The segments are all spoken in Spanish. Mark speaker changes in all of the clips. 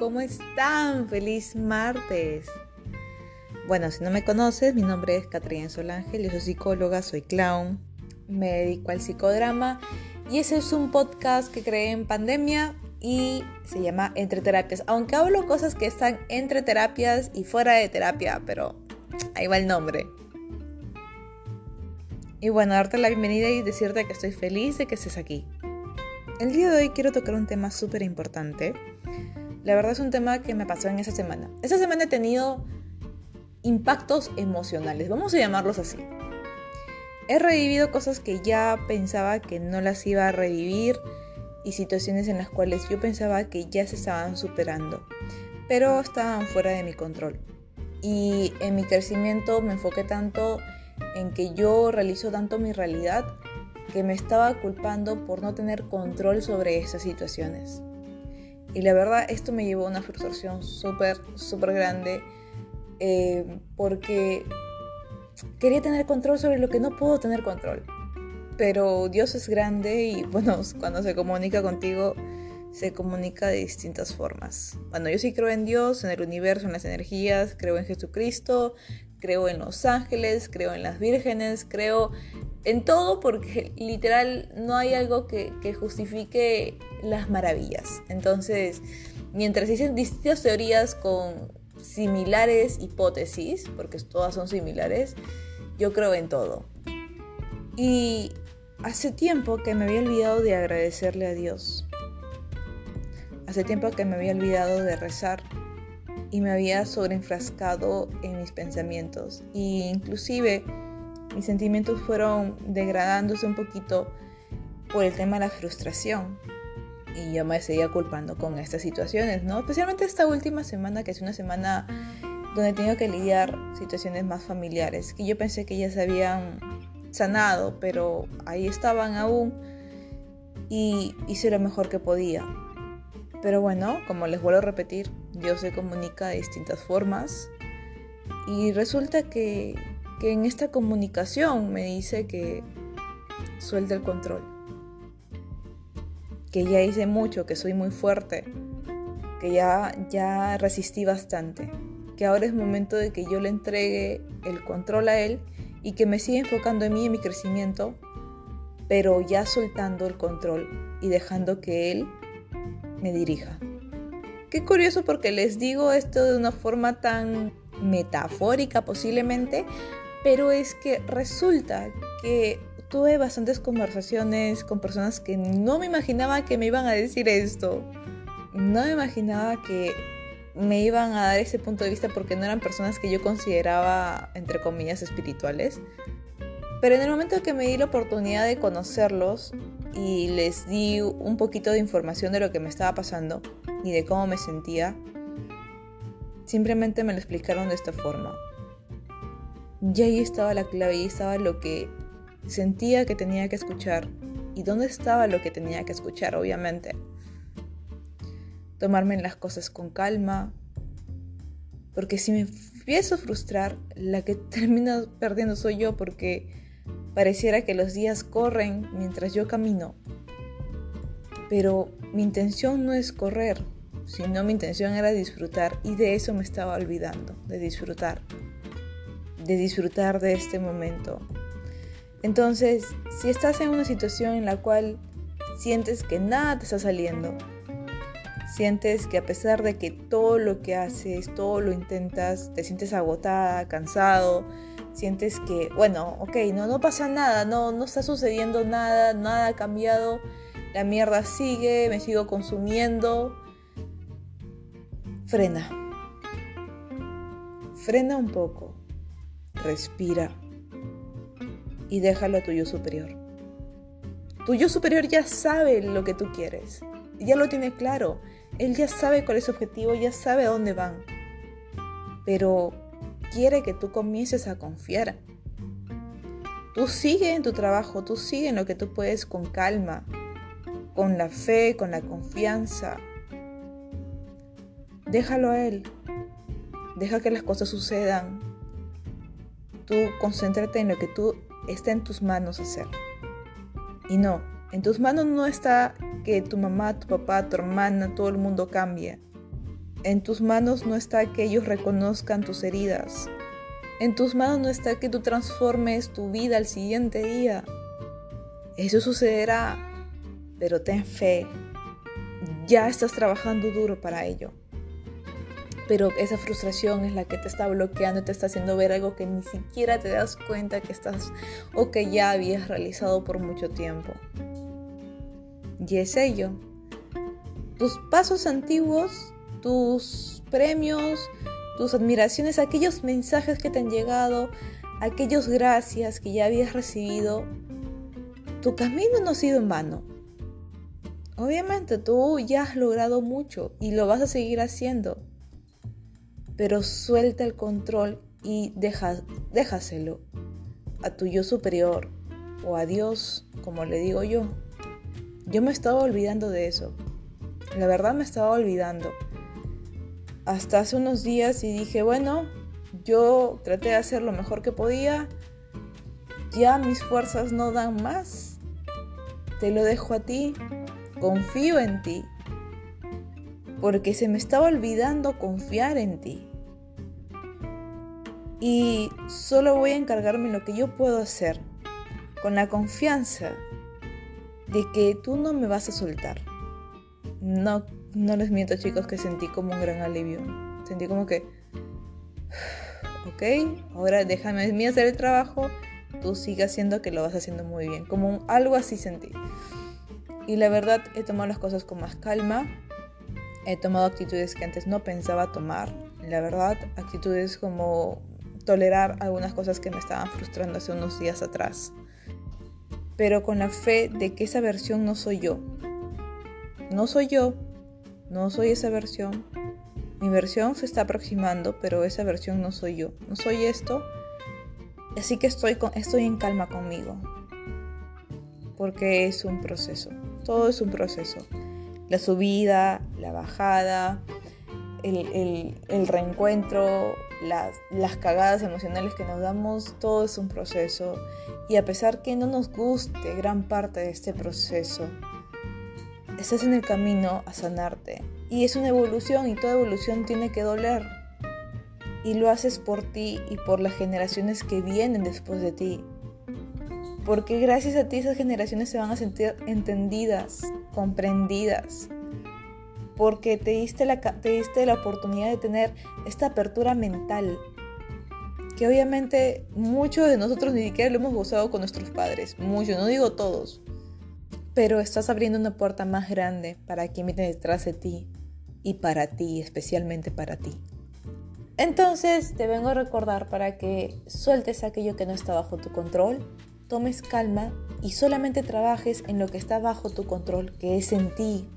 Speaker 1: ¿cómo están? Feliz martes. Bueno, si no me conoces, mi nombre es Catrina Solángel, yo soy psicóloga, soy clown, me dedico al psicodrama y ese es un podcast que creé en pandemia y se llama Entre Terapias, aunque hablo cosas que están entre terapias y fuera de terapia, pero ahí va el nombre. Y bueno, darte la bienvenida y decirte que estoy feliz de que estés aquí. El día de hoy quiero tocar un tema súper importante. La verdad es un tema que me pasó en esa semana. Esa semana he tenido impactos emocionales, vamos a llamarlos así. He revivido cosas que ya pensaba que no las iba a revivir y situaciones en las cuales yo pensaba que ya se estaban superando, pero estaban fuera de mi control. Y en mi crecimiento me enfoqué tanto en que yo realizo tanto mi realidad que me estaba culpando por no tener control sobre esas situaciones. Y la verdad, esto me llevó a una frustración súper, súper grande eh, porque quería tener control sobre lo que no puedo tener control. Pero Dios es grande y bueno, cuando se comunica contigo, se comunica de distintas formas. Bueno, yo sí creo en Dios, en el universo, en las energías, creo en Jesucristo, creo en los ángeles, creo en las vírgenes, creo en todo porque literal no hay algo que, justifique las maravillas. Entonces, mientras dicen distintas teorías con similares hipótesis, porque todas son similares, yo creo en todo. Y hace tiempo que me había olvidado de agradecerle a Dios. Hace tiempo que me había olvidado de rezar y me había sobreenfrascado en mis pensamientos. Y inclusive mis sentimientos fueron degradándose un poquito por el tema de la frustración. Y yo me seguía culpando con estas situaciones, ¿no? Especialmente esta última semana, que es una semana donde he tenido que lidiar situaciones más familiares, que yo pensé que ya se habían sanado, pero ahí estaban aún y hice lo mejor que podía. Pero bueno, como les vuelvo a repetir, Dios se comunica de distintas formas. Y resulta que, en esta comunicación me dice que suelte el control, que ya hice mucho, que soy muy fuerte, que ya, ya resistí bastante, que ahora es momento de que yo le entregue el control a Él y que me siga enfocando en mí y en mi crecimiento, pero ya soltando el control y dejando que Él me dirija. Qué curioso porque les digo esto de una forma tan metafórica posiblemente, pero es que resulta que tuve bastantes conversaciones con personas que no me imaginaba que me iban a decir esto. No me imaginaba que me iban a dar ese punto de vista porque no eran personas que yo consideraba, entre comillas, espirituales. Pero en el momento que me di la oportunidad de conocerlos y les di un poquito de información de lo que me estaba pasando y de cómo me sentía, simplemente me lo explicaron de esta forma. Y ahí estaba la clave, ahí estaba lo que sentía que tenía que escuchar y dónde estaba lo que tenía que escuchar, obviamente. Tomarme las cosas con calma, porque si me empiezo a frustrar, la que termina perdiendo soy yo porque Pareciera que los días corren mientras yo camino. Pero mi intención no es correr, sino mi intención era disfrutar y de eso me estaba olvidando, de disfrutar, de disfrutar de este momento. Entonces, si estás en una situación en la cual sientes que nada te está saliendo, sientes que a pesar de que todo lo que haces, todo lo intentas, te sientes agotada, cansado, sientes que, bueno, ok, no, no pasa nada, no, no está sucediendo nada, nada ha cambiado, la mierda sigue, me sigo consumiendo. Frena. Frena un poco. Respira. Y déjalo a tu yo superior. Tu yo superior ya sabe lo que tú quieres. Ya lo tiene claro. Él ya sabe cuál es su objetivo, ya sabe a dónde van. Pero quiere que tú comiences a confiar. Tú sigue en tu trabajo, tú sigue en lo que tú puedes con calma, con la fe, con la confianza. Déjalo a Él. Deja que las cosas sucedan. Tú concéntrate en lo que tú está en tus manos hacer. Y no, en tus manos no está que tu mamá, tu papá, tu hermana, todo el mundo cambie. En tus manos no está que ellos reconozcan tus heridas. En tus manos no está que tú transformes tu vida al siguiente día. Eso sucederá, pero ten fe. Ya estás trabajando duro para ello. Pero esa frustración es la que te está bloqueando, te está haciendo ver algo que ni siquiera te das cuenta que estás o que ya habías realizado por mucho tiempo. Y es ello. Tus pasos antiguos, tus premios, tus admiraciones, aquellos mensajes que te han llegado, aquellos gracias que ya habías recibido, tu camino no ha sido en vano. Obviamente tú ya has logrado mucho y lo vas a seguir haciendo, pero suelta el control y deja, déjaselo a tu yo superior o a Dios, como le digo yo. Yo me estaba olvidando de eso. La verdad me estaba olvidando hasta hace unos días y dije, bueno, yo traté de hacer lo mejor que podía, ya mis fuerzas no dan más, te lo dejo a ti, confío en ti, porque se me estaba olvidando confiar en ti. Y solo voy a encargarme en lo que yo puedo hacer, con la confianza de que tú no me vas a soltar. No no les miento chicos que sentí como un gran alivio. Sentí como que, ok, ahora déjame mí hacer el trabajo, tú sigue haciendo que lo vas haciendo muy bien. Como algo así sentí. Y la verdad he tomado las cosas con más calma. He tomado actitudes que antes no pensaba tomar. La verdad, actitudes como tolerar algunas cosas que me estaban frustrando hace unos días atrás. Pero con la fe de que esa versión no soy yo. No soy yo, no soy esa versión. Mi versión se está aproximando, pero esa versión no soy yo. No soy esto. Así que estoy, estoy en calma conmigo. Porque es un proceso. Todo es un proceso. La subida, la bajada, el, reencuentro, las, las, cagadas emocionales que nos damos, todo es un proceso. Y a pesar que no nos guste gran parte de este proceso, estás en el camino a sanarte. Y es una evolución y toda evolución tiene que doler. Y lo haces por ti y por las generaciones que vienen después de ti. Porque gracias a ti esas generaciones se van a sentir entendidas, comprendidas. Porque te diste la, te diste la oportunidad de tener esta apertura mental. Que obviamente muchos de nosotros ni siquiera lo hemos gozado con nuestros padres. Muchos, no digo todos pero estás abriendo una puerta más grande para quien viene detrás de ti y para ti, especialmente para ti. Entonces te vengo a recordar para que sueltes aquello que no está bajo tu control, tomes calma y solamente trabajes en lo que está bajo tu control, que es en ti.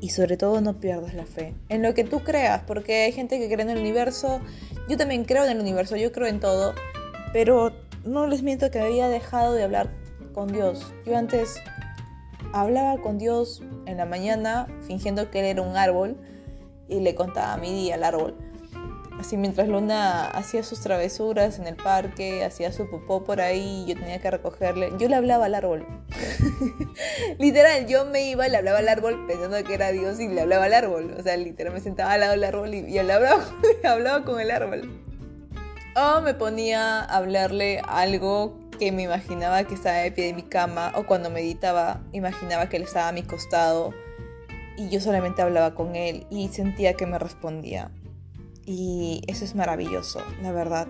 Speaker 1: Y sobre todo no pierdas la fe en lo que tú creas, porque hay gente que cree en el universo, yo también creo en el universo, yo creo en todo, pero no les miento que había dejado de hablar con Dios. Yo antes hablaba con Dios en la mañana fingiendo que él era un árbol y le contaba mi día al árbol. Así mientras Luna hacía sus travesuras en el parque, hacía su popó por ahí, yo tenía que recogerle. Yo le hablaba al árbol. literal, yo me iba y le hablaba al árbol pensando que era Dios y le hablaba al árbol. O sea, literal me sentaba al lado del árbol y, y hablaba, hablaba con el árbol. O me ponía a hablarle algo que me imaginaba que estaba de pie de mi cama o cuando meditaba imaginaba que él estaba a mi costado y yo solamente hablaba con él y sentía que me respondía. Y eso es maravilloso, la verdad.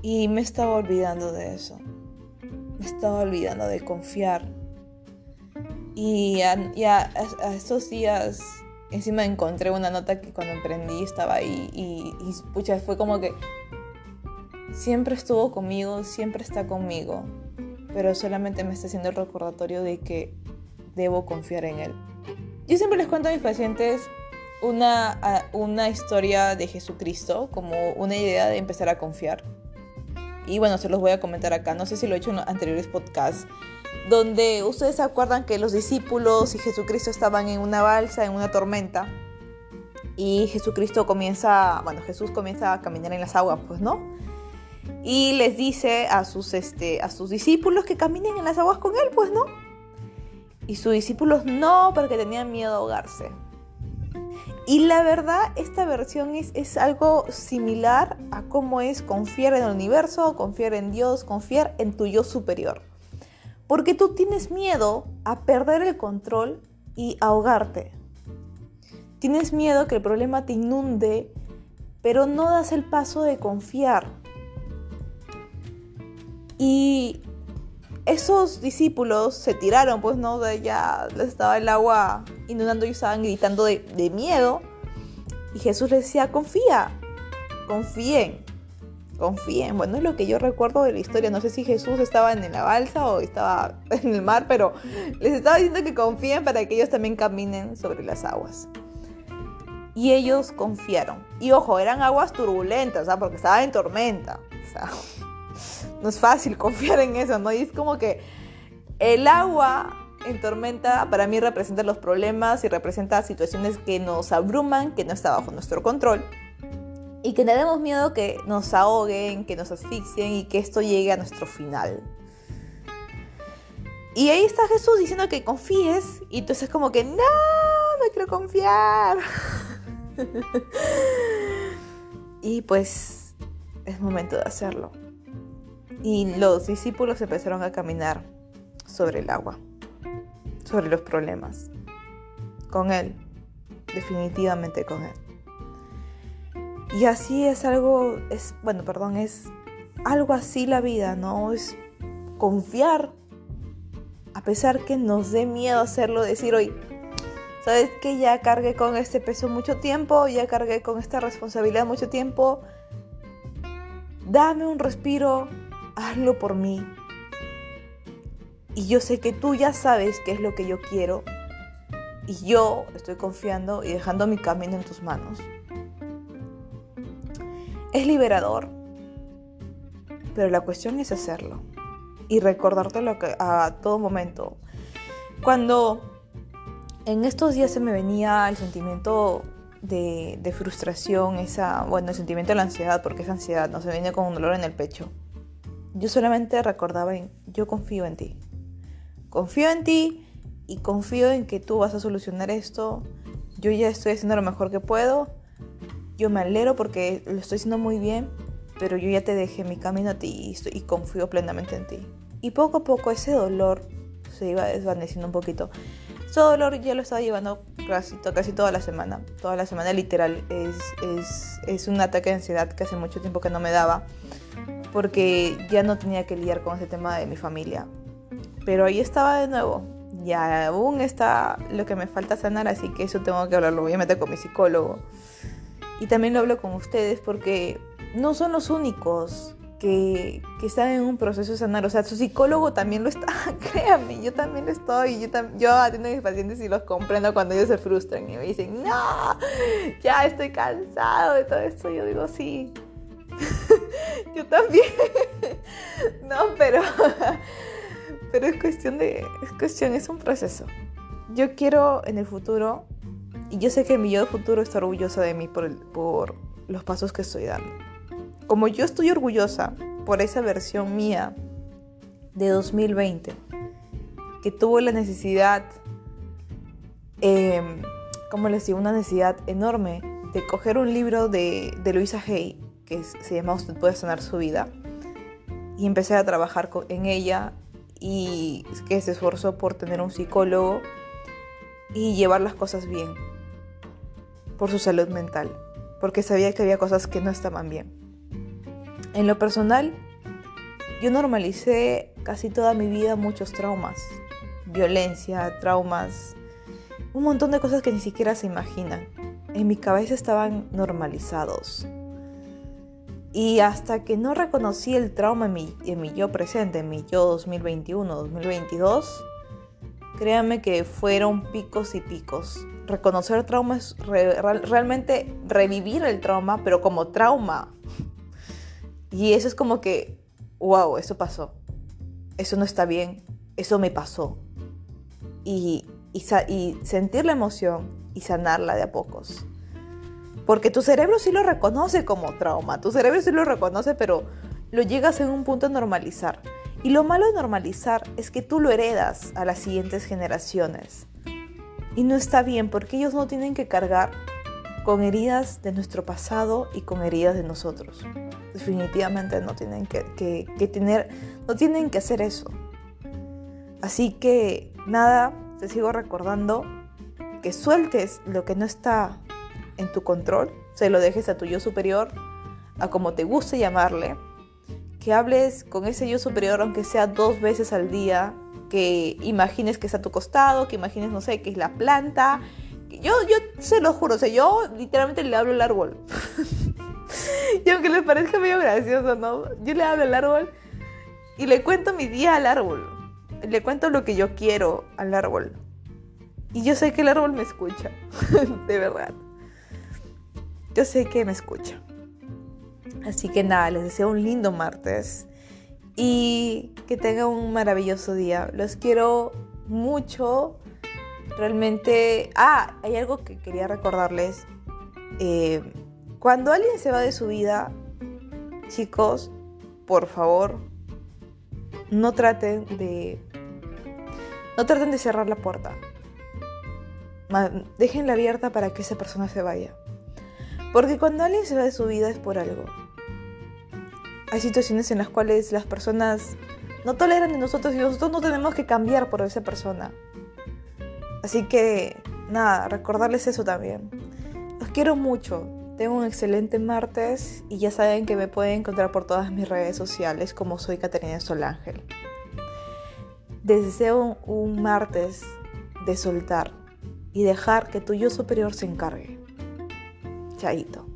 Speaker 1: Y me estaba olvidando de eso. Me estaba olvidando de confiar. Y ya a, estos días encima encontré una nota que cuando emprendí estaba ahí y, y pucha, fue como que Siempre estuvo conmigo, siempre está conmigo, pero solamente me está haciendo el recordatorio de que debo confiar en Él. Yo siempre les cuento a mis pacientes una, una historia de Jesucristo como una idea de empezar a confiar. Y bueno, se los voy a comentar acá, no sé si lo he hecho en anteriores podcasts, donde ustedes se acuerdan que los discípulos y Jesucristo estaban en una balsa, en una tormenta, y Jesucristo comienza, bueno, Jesús comienza a caminar en las aguas, pues, ¿no? Y les dice a sus, este, a sus discípulos que caminen en las aguas con él, pues no. Y sus discípulos no, porque tenían miedo a ahogarse. Y la verdad, esta versión es, es, algo similar a cómo es confiar en el universo, confiar en Dios, confiar en tu yo superior. Porque tú tienes miedo a perder el control y ahogarte. Tienes miedo que el problema te inunde, pero no das el paso de confiar. Y esos discípulos se tiraron, pues no, de ya les estaba el agua inundando y estaban gritando de, miedo. Y Jesús les decía, confía, confíen, confíen. Bueno, es lo que yo recuerdo de la historia. No sé si Jesús estaba en la balsa o estaba en el mar, pero les estaba diciendo que confíen para que ellos también caminen sobre las aguas. Y ellos confiaron. Y ojo, eran aguas turbulentas, ¿ah? porque estaba en tormenta. No es fácil confiar en eso, ¿no? Y es como que el agua en tormenta para mí representa los problemas y representa situaciones que nos abruman, que no está bajo nuestro control y que tenemos miedo que nos ahoguen, que nos asfixien y que esto llegue a nuestro final. Y ahí está Jesús diciendo que confíes y entonces como que no, no quiero confiar. y pues es momento de hacerlo y los discípulos empezaron a caminar sobre el agua, sobre los problemas, con Él, definitivamente con Él. Y así es algo, es, bueno, perdón, es algo así la vida, ¿no? Es confiar, a pesar que nos dé miedo hacerlo, decir hoy, ¿sabes que ya cargué con este peso mucho tiempo, ya cargué con esta responsabilidad mucho tiempo? Dame un respiro, hazlo por mí. Y yo sé que tú ya sabes qué es lo que yo quiero. Y yo estoy confiando y dejando mi camino en tus manos. Es liberador. Pero la cuestión es hacerlo. Y recordártelo a todo momento. Cuando en estos días se me venía el sentimiento de, frustración, esa, bueno, el sentimiento de la ansiedad, porque es ansiedad, no se viene con un dolor en el pecho. Yo solamente recordaba en, yo confío en ti. Confío en ti y confío en que tú vas a solucionar esto. Yo ya estoy haciendo lo mejor que puedo. Yo me alegro porque lo estoy haciendo muy bien, pero yo ya te dejé mi camino a ti y, y confío plenamente en ti. Y poco a poco ese dolor se iba desvaneciendo un poquito. Ese dolor ya lo estaba llevando casi, casi toda la semana. Toda la semana literal. Es, es, es un ataque de ansiedad que hace mucho tiempo que no me daba porque ya no tenía que lidiar con ese tema de mi familia. Pero ahí estaba de nuevo. Ya aún está lo que me falta sanar, así que eso tengo que hablarlo obviamente con mi psicólogo. Y también lo hablo con ustedes porque no son los únicos que, que, están en un proceso de sanar. O sea, su psicólogo también lo está. Créanme, yo también lo estoy. Yo, yo atiendo a mis pacientes y los comprendo cuando ellos se frustran y me dicen, no, ya estoy cansado de todo esto. Yo digo, sí, Yo también. no, pero. Pero es cuestión de. Es cuestión, es un proceso. Yo quiero en el futuro. Y yo sé que mi yo de futuro está orgullosa de mí por, por los pasos que estoy dando. Como yo estoy orgullosa por esa versión mía de 2020, que tuvo la necesidad, eh, como les digo, una necesidad enorme de coger un libro de, de Luisa Hay que se llama Usted puede sanar su vida. Y empecé a trabajar en ella y que se esforzó por tener un psicólogo y llevar las cosas bien por su salud mental, porque sabía que había cosas que no estaban bien. En lo personal, yo normalicé casi toda mi vida muchos traumas, violencia, traumas, un montón de cosas que ni siquiera se imaginan. En mi cabeza estaban normalizados. Y hasta que no reconocí el trauma en mi, en mi yo presente, en mi yo 2021, 2022, créanme que fueron picos y picos. Reconocer trauma es realmente revivir el trauma, pero como trauma. Y eso es como que, wow, eso pasó. Eso no está bien. Eso me pasó. Y, y sentir la emoción y sanarla de a pocos. Porque tu cerebro sí lo reconoce como trauma, tu cerebro sí lo reconoce, pero lo llegas en un punto a normalizar. Y lo malo de normalizar es que tú lo heredas a las siguientes generaciones. Y no está bien porque ellos no tienen que cargar con heridas de nuestro pasado y con heridas de nosotros. Definitivamente no tienen que, tener, no tienen que hacer eso. Así que nada, te sigo recordando que sueltes lo que no está en tu control, se lo dejes a tu yo superior, a como te guste llamarle, que hables con ese yo superior aunque sea dos veces al día, que imagines que está a tu costado, que imagines, no sé, que es la planta, yo, yo se lo juro, o sea, yo literalmente le hablo al árbol. y aunque les parezca medio gracioso, ¿no? Yo le hablo al árbol y le cuento mi día al árbol. Le cuento lo que yo quiero al árbol. Y yo sé que el árbol me escucha, de verdad. Yo sé que me escucha. Así que nada, les deseo un lindo martes y que tengan un maravilloso día. Los quiero mucho. Realmente, ah, hay algo que quería recordarles. Eh, cuando alguien se va de su vida, chicos, por favor, no traten de, no traten de cerrar la puerta. Déjenla abierta para que esa persona se vaya. Porque cuando alguien se va de su vida es por algo. Hay situaciones en las cuales las personas no toleran de nosotros y nosotros no tenemos que cambiar por esa persona. Así que, nada, recordarles eso también. Los quiero mucho. Tengo un excelente martes y ya saben que me pueden encontrar por todas mis redes sociales como soy Caterina Solángel. Deseo un martes de soltar y dejar que tu yo superior se encargue. Chaito.